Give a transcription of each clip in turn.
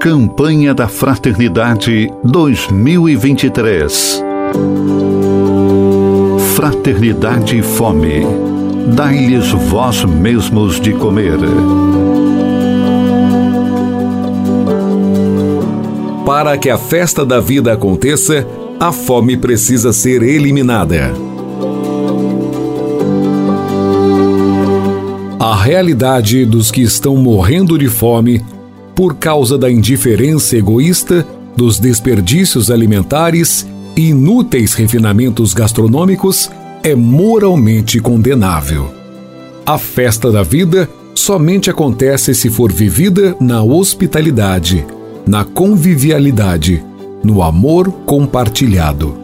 Campanha da Fraternidade 2023. Fraternidade e Fome. Dai-lhes vós mesmos de comer. Para que a festa da vida aconteça, a fome precisa ser eliminada. A realidade dos que estão morrendo de fome por causa da indiferença egoísta, dos desperdícios alimentares e inúteis refinamentos gastronômicos é moralmente condenável. A festa da vida somente acontece se for vivida na hospitalidade, na convivialidade, no amor compartilhado.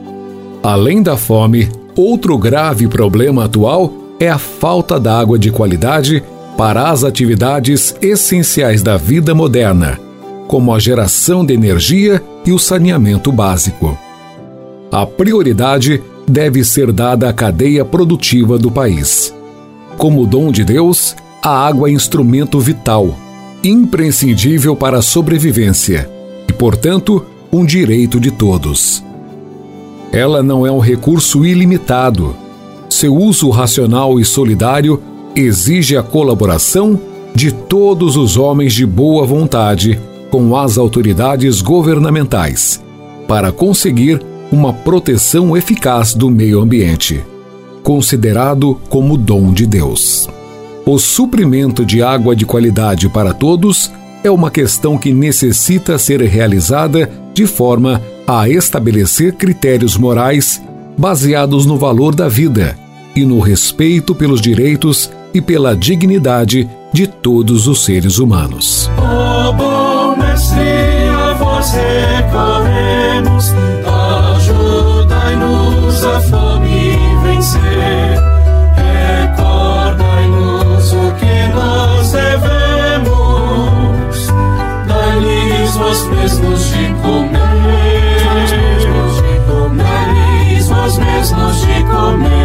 Além da fome, outro grave problema atual é a falta d'água de qualidade para as atividades essenciais da vida moderna, como a geração de energia e o saneamento básico. A prioridade deve ser dada à cadeia produtiva do país. Como dom de Deus, a água é instrumento vital, imprescindível para a sobrevivência e, portanto, um direito de todos. Ela não é um recurso ilimitado. Seu uso racional e solidário exige a colaboração de todos os homens de boa vontade com as autoridades governamentais para conseguir uma proteção eficaz do meio ambiente, considerado como dom de Deus. O suprimento de água de qualidade para todos é uma questão que necessita ser realizada de forma a estabelecer critérios morais baseados no valor da vida e no respeito pelos direitos e pela dignidade de todos os seres humanos. Oh, bom mestre, a vós recorremos, ajudai-nos a fome vencer. Recordai-nos o que nós devemos, dai-lhes vós mesmos de comer, dai-lhes vós mesmos de comer.